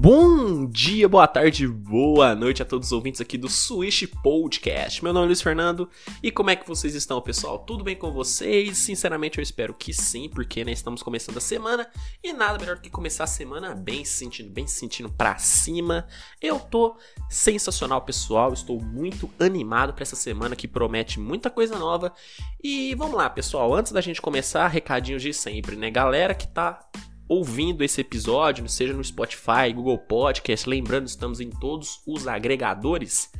Bom dia, boa tarde, boa noite a todos os ouvintes aqui do Switch Podcast. Meu nome é Luiz Fernando e como é que vocês estão, pessoal? Tudo bem com vocês? Sinceramente, eu espero que sim, porque né, estamos começando a semana e nada melhor do que começar a semana bem se sentindo, bem se sentindo pra cima. Eu tô sensacional, pessoal. Estou muito animado para essa semana que promete muita coisa nova. E vamos lá, pessoal. Antes da gente começar, recadinhos de sempre, né? Galera que tá ouvindo esse episódio, seja no Spotify, Google Podcast, lembrando, estamos em todos os agregadores.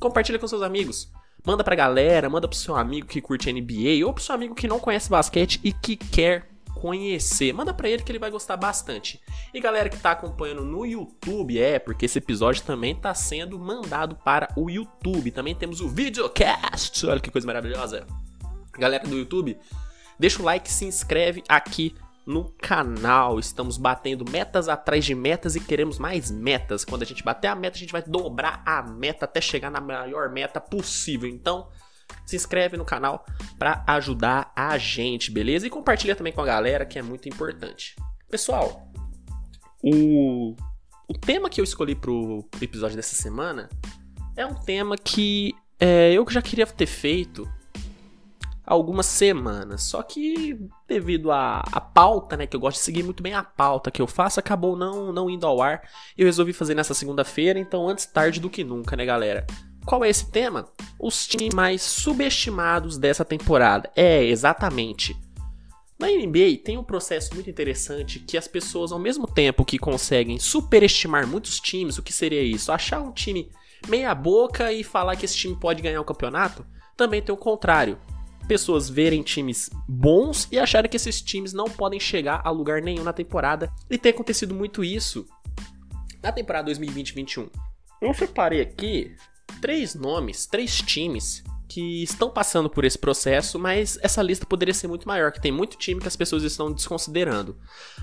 Compartilha com seus amigos. Manda pra galera, manda pro seu amigo que curte NBA ou pro seu amigo que não conhece basquete e que quer conhecer. Manda para ele que ele vai gostar bastante. E galera que tá acompanhando no YouTube, é, porque esse episódio também tá sendo mandado para o YouTube. Também temos o videocast. Olha que coisa maravilhosa. Galera do YouTube, deixa o like, se inscreve aqui no canal. Estamos batendo metas atrás de metas e queremos mais metas. Quando a gente bater a meta, a gente vai dobrar a meta até chegar na maior meta possível. Então, se inscreve no canal para ajudar a gente, beleza? E compartilha também com a galera, que é muito importante. Pessoal, o, o tema que eu escolhi pro episódio dessa semana é um tema que é, eu já queria ter feito algumas semanas. Só que devido à, pauta, né, que eu gosto de seguir muito bem a pauta que eu faço, acabou não, não indo ao ar. Eu resolvi fazer nessa segunda-feira, então antes tarde do que nunca, né, galera? Qual é esse tema? Os times mais subestimados dessa temporada. É, exatamente. Na NBA tem um processo muito interessante que as pessoas, ao mesmo tempo que conseguem superestimar muitos times, o que seria isso? Achar um time meia boca e falar que esse time pode ganhar o campeonato, também tem o contrário pessoas verem times bons e acharem que esses times não podem chegar a lugar nenhum na temporada. E tem acontecido muito isso na temporada 2020-21. Eu separei aqui três nomes, três times que estão passando por esse processo, mas essa lista poderia ser muito maior, que tem muito time que as pessoas estão desconsiderando.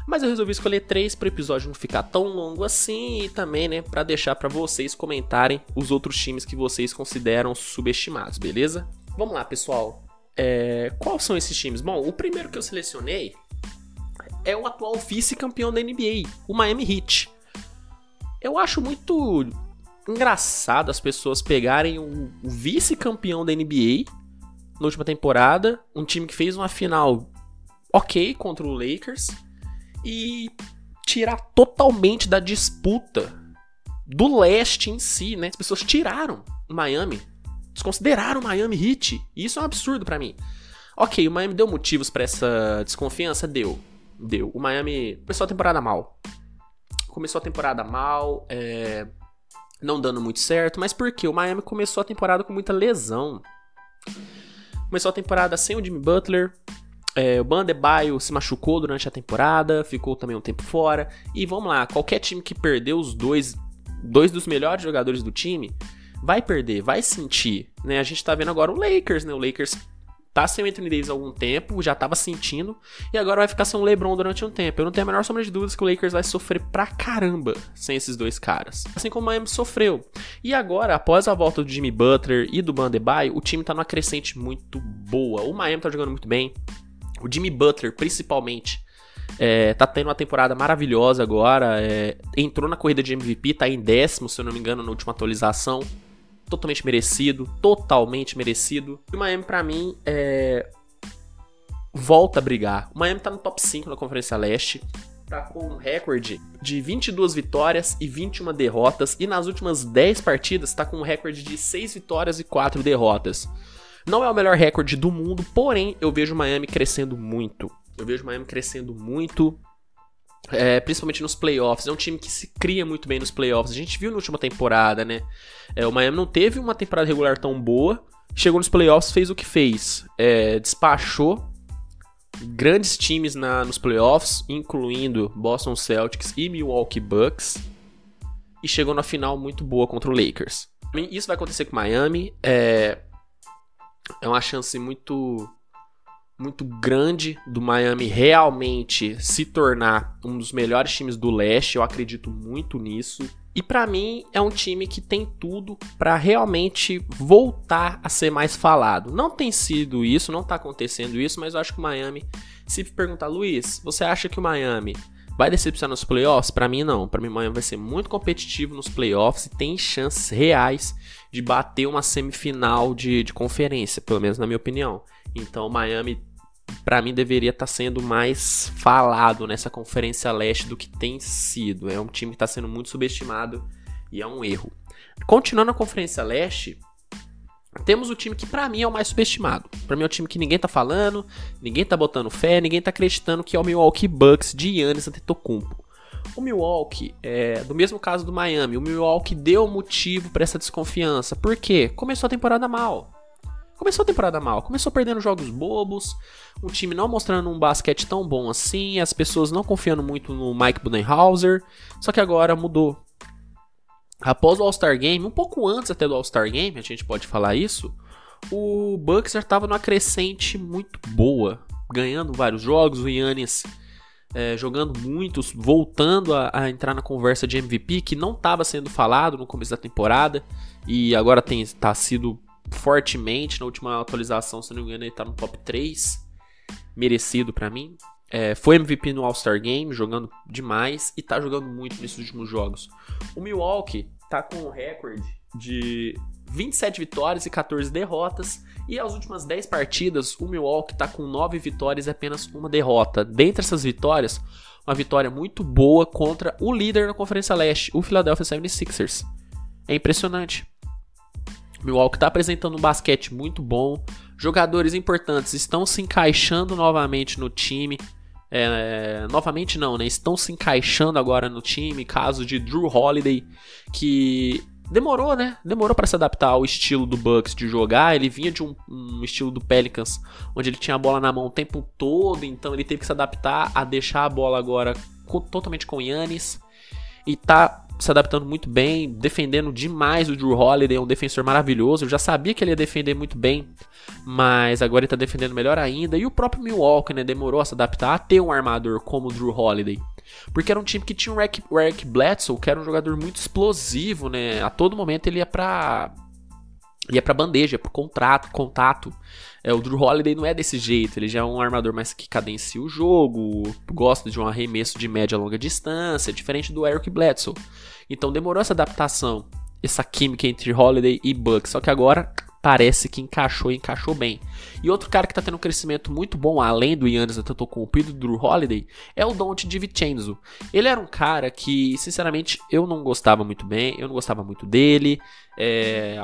Mas eu resolvi escolher três para o episódio não ficar tão longo assim e também, né, para deixar para vocês comentarem os outros times que vocês consideram subestimados, beleza? Vamos lá, pessoal. É, quais são esses times? Bom, o primeiro que eu selecionei é o atual vice-campeão da NBA, o Miami Heat. Eu acho muito engraçado as pessoas pegarem o, o vice-campeão da NBA na última temporada, um time que fez uma final ok contra o Lakers e tirar totalmente da disputa do leste em si, né? As pessoas tiraram Miami desconsideraram o Miami Heat. E isso é um absurdo para mim. Ok, o Miami deu motivos para essa desconfiança? Deu. Deu. O Miami começou a temporada mal. Começou a temporada mal, é... não dando muito certo. Mas por quê? O Miami começou a temporada com muita lesão. Começou a temporada sem o Jimmy Butler. É, o Bandebaio se machucou durante a temporada, ficou também um tempo fora. E vamos lá, qualquer time que perdeu os dois, dois dos melhores jogadores do time, vai perder, vai sentir, né? A gente tá vendo agora o Lakers, né? O Lakers tá sem o Anthony Davis há algum tempo, já tava sentindo, e agora vai ficar sem o LeBron durante um tempo. Eu não tenho a menor sombra de dúvidas que o Lakers vai sofrer pra caramba sem esses dois caras. Assim como o Miami sofreu. E agora, após a volta do Jimmy Butler e do Bandebaio, o time tá numa crescente muito boa. O Miami tá jogando muito bem. O Jimmy Butler, principalmente, é, tá tendo uma temporada maravilhosa agora. É, entrou na corrida de MVP, tá em décimo, se eu não me engano, na última atualização totalmente merecido, totalmente merecido. E o Miami, para mim, é... volta a brigar. O Miami tá no top 5 na Conferência Leste, tá com um recorde de 22 vitórias e 21 derrotas, e nas últimas 10 partidas tá com um recorde de 6 vitórias e 4 derrotas. Não é o melhor recorde do mundo, porém eu vejo o Miami crescendo muito. Eu vejo o Miami crescendo muito é, principalmente nos playoffs. É um time que se cria muito bem nos playoffs. A gente viu na última temporada, né? É, o Miami não teve uma temporada regular tão boa. Chegou nos playoffs, fez o que fez. É, despachou grandes times na, nos playoffs, incluindo Boston Celtics e Milwaukee Bucks. E chegou na final muito boa contra o Lakers. Isso vai acontecer com o Miami. É, é uma chance muito muito grande do Miami realmente se tornar um dos melhores times do leste. Eu acredito muito nisso. E para mim é um time que tem tudo para realmente voltar a ser mais falado. Não tem sido isso, não tá acontecendo isso, mas eu acho que o Miami, se perguntar, Luiz, você acha que o Miami Vai decepcionar nos playoffs? Para mim não. Para mim Miami vai ser muito competitivo nos playoffs e tem chances reais de bater uma semifinal de, de conferência, pelo menos na minha opinião. Então Miami para mim deveria estar tá sendo mais falado nessa conferência leste do que tem sido. É um time que está sendo muito subestimado e é um erro. Continuando a conferência leste, temos o time que para mim é o mais subestimado. Para mim é o time que ninguém tá falando, ninguém tá botando fé, ninguém tá acreditando que é o Milwaukee Bucks de Giannis Antetokounmpo. O Milwaukee, é, do mesmo caso do Miami, o Milwaukee deu motivo para essa desconfiança. Por quê? Começou a temporada mal. Começou a temporada mal, começou perdendo jogos bobos, um time não mostrando um basquete tão bom assim, as pessoas não confiando muito no Mike Budenhauser, só que agora mudou. Após o All-Star Game, um pouco antes até do All-Star Game, a gente pode falar isso, o Bucks já estava numa crescente muito boa, ganhando vários jogos, o Yannis é, jogando muitos, voltando a, a, entrar na conversa de MVP, que não estava sendo falado no começo da temporada, e agora tem tá sido fortemente, na última atualização, se não me engano, ele está no top 3, merecido para mim. É, foi MVP no All-Star Game, jogando demais e tá jogando muito nesses últimos jogos. O Milwaukee tá com um recorde de 27 vitórias e 14 derrotas. E as últimas 10 partidas, o Milwaukee tá com 9 vitórias e apenas uma derrota. Dentre essas vitórias, uma vitória muito boa contra o líder na Conferência Leste, o Philadelphia 76ers. É impressionante. O Milwaukee tá apresentando um basquete muito bom. Jogadores importantes estão se encaixando novamente no time. É, novamente não, né? Estão se encaixando agora no time. Caso de Drew Holiday, que demorou, né? Demorou para se adaptar ao estilo do Bucks de jogar. Ele vinha de um, um, estilo do Pelicans, onde ele tinha a bola na mão o tempo todo, então ele teve que se adaptar a deixar a bola agora com, totalmente com Yannis. E tá se adaptando muito bem, defendendo demais o Drew Holiday, é um defensor maravilhoso. Eu já sabia que ele ia defender muito bem, mas agora ele tá defendendo melhor ainda. E o próprio Milwaukee, né, demorou a se adaptar a ter um armador como o Drew Holiday. Porque era um time que tinha o Eric, Eric Bledsoe, que era um jogador muito explosivo, né? A todo momento ele ia pra ia pra bandeja, pro contrato, contato. É, o Drew Holiday não é desse jeito, ele já é um armador mais que cadencia o jogo, gosta de um arremesso de média a longa distância, diferente do Eric Bledsoe. Então demorou essa adaptação, essa química entre Holiday e Bucks, só que agora parece que encaixou e encaixou bem. E outro cara que tá tendo um crescimento muito bom, além do Yannis Antetokounmpo e do Drew Holiday, é o Dante DiVincenzo. Ele era um cara que, sinceramente, eu não gostava muito bem, eu não gostava muito dele. É,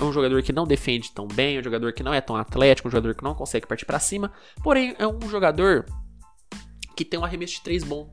é um jogador que não defende tão bem, é um jogador que não é tão atlético, um jogador que não consegue partir para cima, porém é um jogador que tem um arremesso de três bom.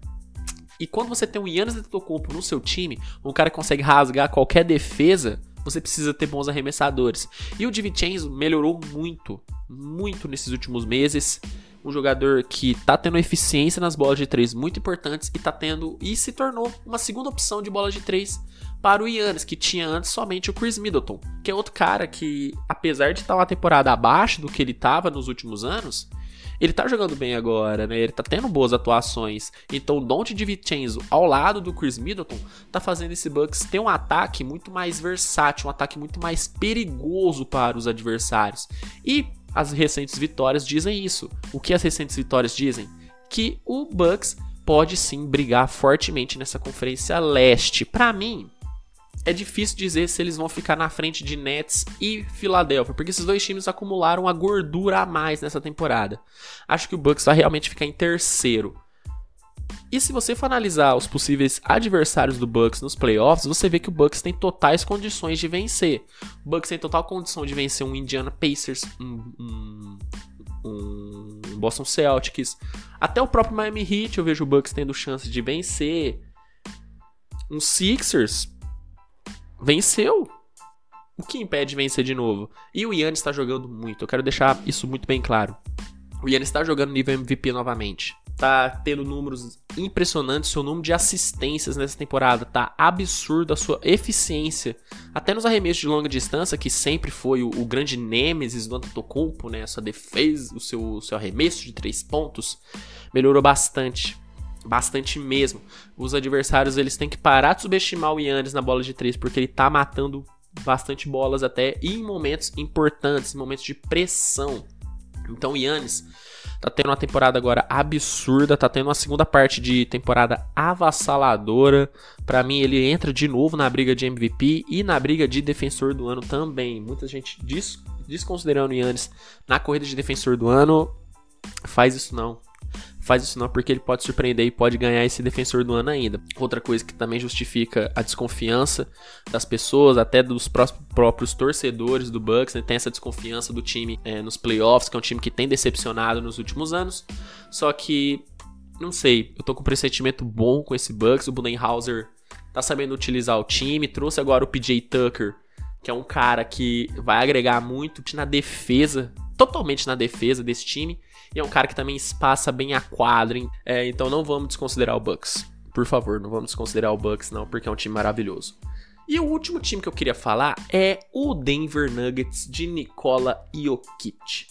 E quando você tem um Yannis Antetokounmpo no seu time, um cara que consegue rasgar qualquer defesa, você precisa ter bons arremessadores. E o DiVincenzo melhorou muito, muito nesses últimos meses. Um jogador que tá tendo eficiência nas bolas de três muito importantes e tá tendo e se tornou uma segunda opção de bola de três para o Yannis, que tinha antes somente o Chris Middleton, que é outro cara que, apesar de estar uma temporada abaixo do que ele estava nos últimos anos, ele tá jogando bem agora, né? Ele tá tendo boas atuações. Então o Dante DiVincenzo, ao lado do Chris Middleton, tá fazendo esse Bucks ter um ataque muito mais versátil, um ataque muito mais perigoso para os adversários. E as recentes vitórias dizem isso. O que as recentes vitórias dizem? Que o Bucks pode sim brigar fortemente nessa conferência leste. Para mim, é difícil dizer se eles vão ficar na frente de Nets e Philadelphia, porque esses dois times acumularam a gordura a mais nessa temporada. Acho que o Bucks vai realmente ficar em terceiro. E se você for analisar os possíveis adversários do Bucks nos playoffs, você vê que o Bucks tem totais condições de vencer. O Bucks tem total condição de vencer um Indiana Pacers, um, um, um Boston Celtics, até o próprio Miami Heat eu vejo o Bucks tendo chance de vencer. Um Sixers venceu. O que impede vencer de novo? E o Yannis está jogando muito. Eu quero deixar isso muito bem claro. O Yannis está jogando nível MVP novamente. Tá tendo números impressionantes. Seu número de assistências nessa temporada tá absurdo. A sua eficiência, até nos arremessos de longa distância, que sempre foi o, o grande nêmesis do Antetokounmpo, né? A sua defesa, o seu, o seu arremesso de três pontos, melhorou bastante bastante mesmo. Os adversários eles têm que parar de subestimar o Yannis na bola de três, porque ele tá matando bastante bolas até e em momentos importantes, em momentos de pressão. Então o Yannis Tá tendo uma temporada agora absurda, tá tendo uma segunda parte de temporada avassaladora. Para mim, ele entra de novo na briga de MVP e na briga de defensor do ano também. Muita gente des desconsiderando o Yannis na corrida de defensor do ano. Faz isso não faz isso não porque ele pode surpreender e pode ganhar esse defensor do ano ainda. Outra coisa que também justifica a desconfiança das pessoas, até dos próprios torcedores do Bucks, né? tem essa desconfiança do time é, nos playoffs, que é um time que tem decepcionado nos últimos anos. Só que, não sei, eu tô com um pressentimento bom com esse Bucks, o Budenhauser tá sabendo utilizar o time, trouxe agora o PJ Tucker, que é um cara que vai agregar muito na defesa, totalmente na defesa desse time. E é um cara que também espaça bem a quadra. É, então não vamos desconsiderar o Bucks. Por favor, não vamos desconsiderar o Bucks, não, porque é um time maravilhoso. E o último time que eu queria falar é o Denver Nuggets de Nikola Jokic.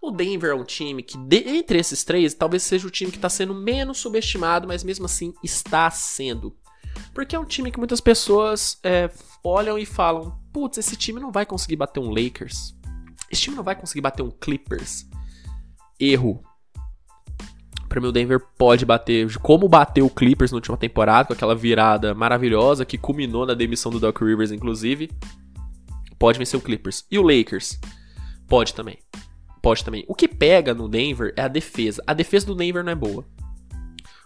O Denver é um time que, entre esses três, talvez seja o time que está sendo menos subestimado, mas mesmo assim está sendo. Porque é um time que muitas pessoas é, olham e falam: putz, esse time não vai conseguir bater um Lakers. Esse time não vai conseguir bater um Clippers erro. Para mim, o Denver pode bater, como bateu o Clippers na última temporada, com aquela virada maravilhosa que culminou na demissão do Doc Rivers, inclusive. Pode vencer o Clippers. E o Lakers? Pode também. Pode também. O que pega no Denver é a defesa. A defesa do Denver não é boa.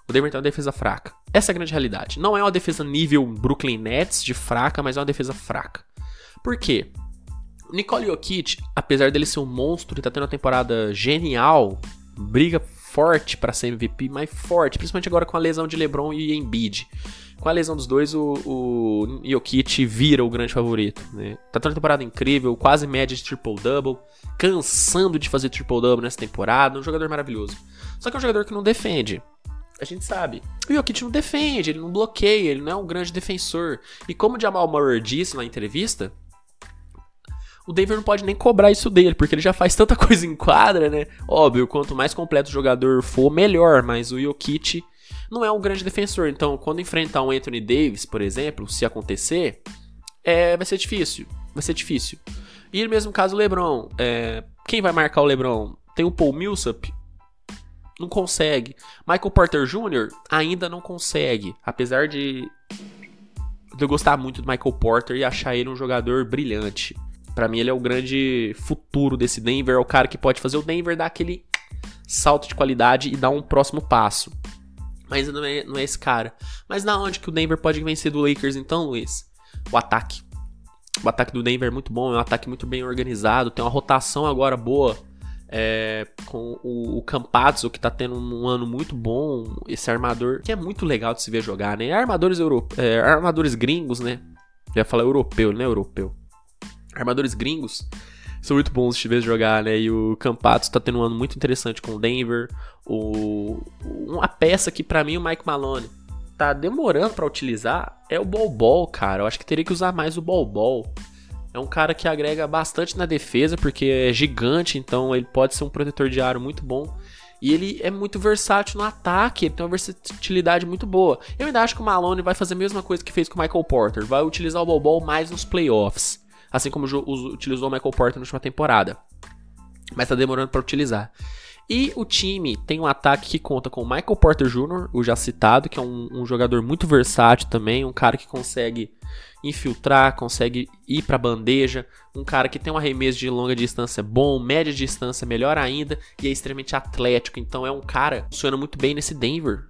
O Denver tem uma defesa fraca. Essa é a grande realidade. Não é uma defesa nível Brooklyn Nets de fraca, mas é uma defesa fraca. Por quê? Nicole Jokic, apesar dele ser um monstro e tá tendo uma temporada genial, briga forte para ser MVP, mas forte, principalmente agora com a lesão de LeBron e Embiid. Com a lesão dos dois, o, o Jokic vira o grande favorito. Né? Tá tendo uma temporada incrível, quase média de triple-double, cansando de fazer triple-double nessa temporada, um jogador maravilhoso. Só que é um jogador que não defende. A gente sabe. O Jokic não defende, ele não bloqueia, ele não é um grande defensor. E como o Jamal Murray disse na entrevista, o Denver não pode nem cobrar isso dele, porque ele já faz tanta coisa em quadra, né? Óbvio, quanto mais completo o jogador for, melhor, mas o Jokic não é um grande defensor. Então, quando enfrentar um Anthony Davis, por exemplo, se acontecer, é, vai ser difícil. Vai ser difícil. E no mesmo caso o LeBron, é, quem vai marcar o LeBron? Tem o Paul Millsap? Não consegue. Michael Porter Jr. ainda não consegue, apesar de eu gostar muito do Michael Porter e achar ele um jogador brilhante. Para mim, ele é o grande futuro desse Denver. É o cara que pode fazer o Denver dar aquele salto de qualidade e dar um próximo passo. Mas não é, não é esse cara. Mas na onde que o Denver pode vencer do Lakers então, Luiz? O ataque. O ataque do Denver é muito bom, é um ataque muito bem organizado, tem uma rotação agora boa. É, com o, o Campazzo, que tá tendo um ano muito bom, esse armador, que é muito legal de se ver jogar, né? Armadores, euro, é, armadores gringos, né? Já falar europeu, né? Europeu armadores gringos são muito bons de ver jogar, né? E o Campato tá tendo um ano muito interessante com o Denver. O, uma peça que para mim o Mike Malone tá demorando para utilizar é o Bol Bol, cara. Eu acho que teria que usar mais o Bol Bol. É um cara que agrega bastante na defesa, porque é gigante, então ele pode ser um protetor de aro muito bom. E ele é muito versátil no ataque, ele tem uma versatilidade muito boa. Eu ainda acho que o Malone vai fazer a mesma coisa que fez com o Michael Porter, vai utilizar o Bol Bol mais nos playoffs assim como utilizou o Michael Porter na última temporada. Mas tá demorando para utilizar. E o time tem um ataque que conta com o Michael Porter Jr., o já citado, que é um, um jogador muito versátil também, um cara que consegue infiltrar, consegue ir para bandeja, um cara que tem um arremesso de longa distância bom, média distância melhor ainda e é extremamente atlético. Então é um cara que funciona muito bem nesse Denver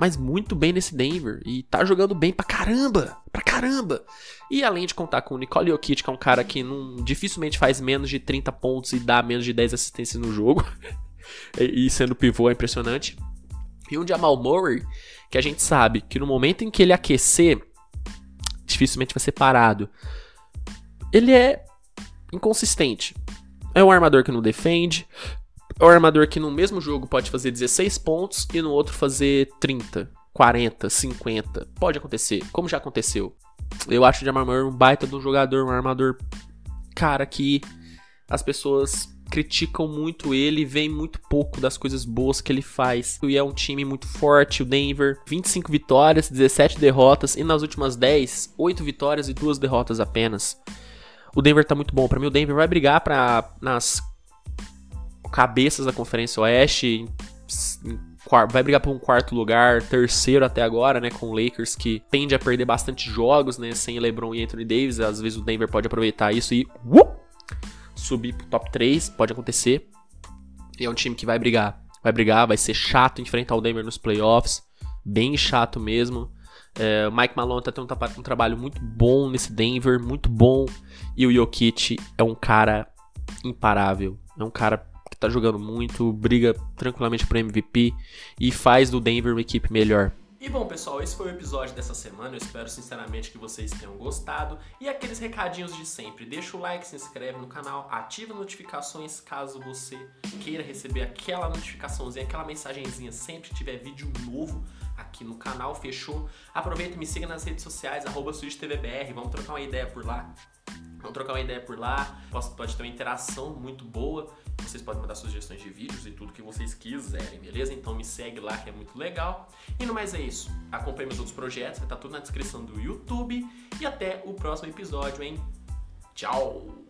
mas muito bem nesse Denver e tá jogando bem pra caramba, pra caramba. E além de contar com o Nicole Jokic, que é um cara que não, dificilmente faz menos de 30 pontos e dá menos de 10 assistências no jogo, e sendo pivô é impressionante. E um Jamal Murray, que a gente sabe que no momento em que ele aquecer, dificilmente vai ser parado. Ele é inconsistente. É um armador que não defende, é um armador que no mesmo jogo pode fazer 16 pontos e no outro fazer 30, 40, 50. Pode acontecer, como já aconteceu. Eu acho o Jamal Murray um baita de um jogador, um armador, cara, que as pessoas criticam muito ele, veem muito pouco das coisas boas que ele faz. E é um time muito forte, o Denver, 25 vitórias, 17 derrotas e nas últimas 10, 8 vitórias e 2 derrotas apenas. O Denver tá muito bom. Para mim o Denver vai brigar para nas cabeças da Conferência Oeste, vai brigar por um quarto lugar, terceiro até agora, né, com o Lakers que tende a perder bastante jogos, né, sem LeBron e Anthony Davis, às vezes o Denver pode aproveitar isso e uh, subir pro top 3, pode acontecer. E é um time que vai brigar, vai brigar, vai ser chato enfrentar o Denver nos playoffs, bem chato mesmo. É, o Mike Malone tá tendo um, um trabalho muito bom nesse Denver, muito bom. E o Jokic é um cara imparável. É um cara tá jogando muito, briga tranquilamente pro MVP e faz do Denver uma equipe melhor. E bom, pessoal, esse foi o episódio dessa semana. Eu espero sinceramente que vocês tenham gostado. E aqueles recadinhos de sempre: deixa o like, se inscreve no canal, ativa notificações caso você queira receber aquela notificaçãozinha, aquela mensagenzinha sempre que tiver vídeo novo aqui no canal, fechou? Aproveita e me siga nas redes sociais, arroba vamos trocar uma ideia por lá. Trocar uma ideia por lá, pode, pode ter uma interação muito boa. Vocês podem mandar sugestões de vídeos e tudo que vocês quiserem, beleza? Então me segue lá que é muito legal. E no mais é isso. Acompanhe meus outros projetos, vai estar tudo na descrição do YouTube. E até o próximo episódio, hein? Tchau!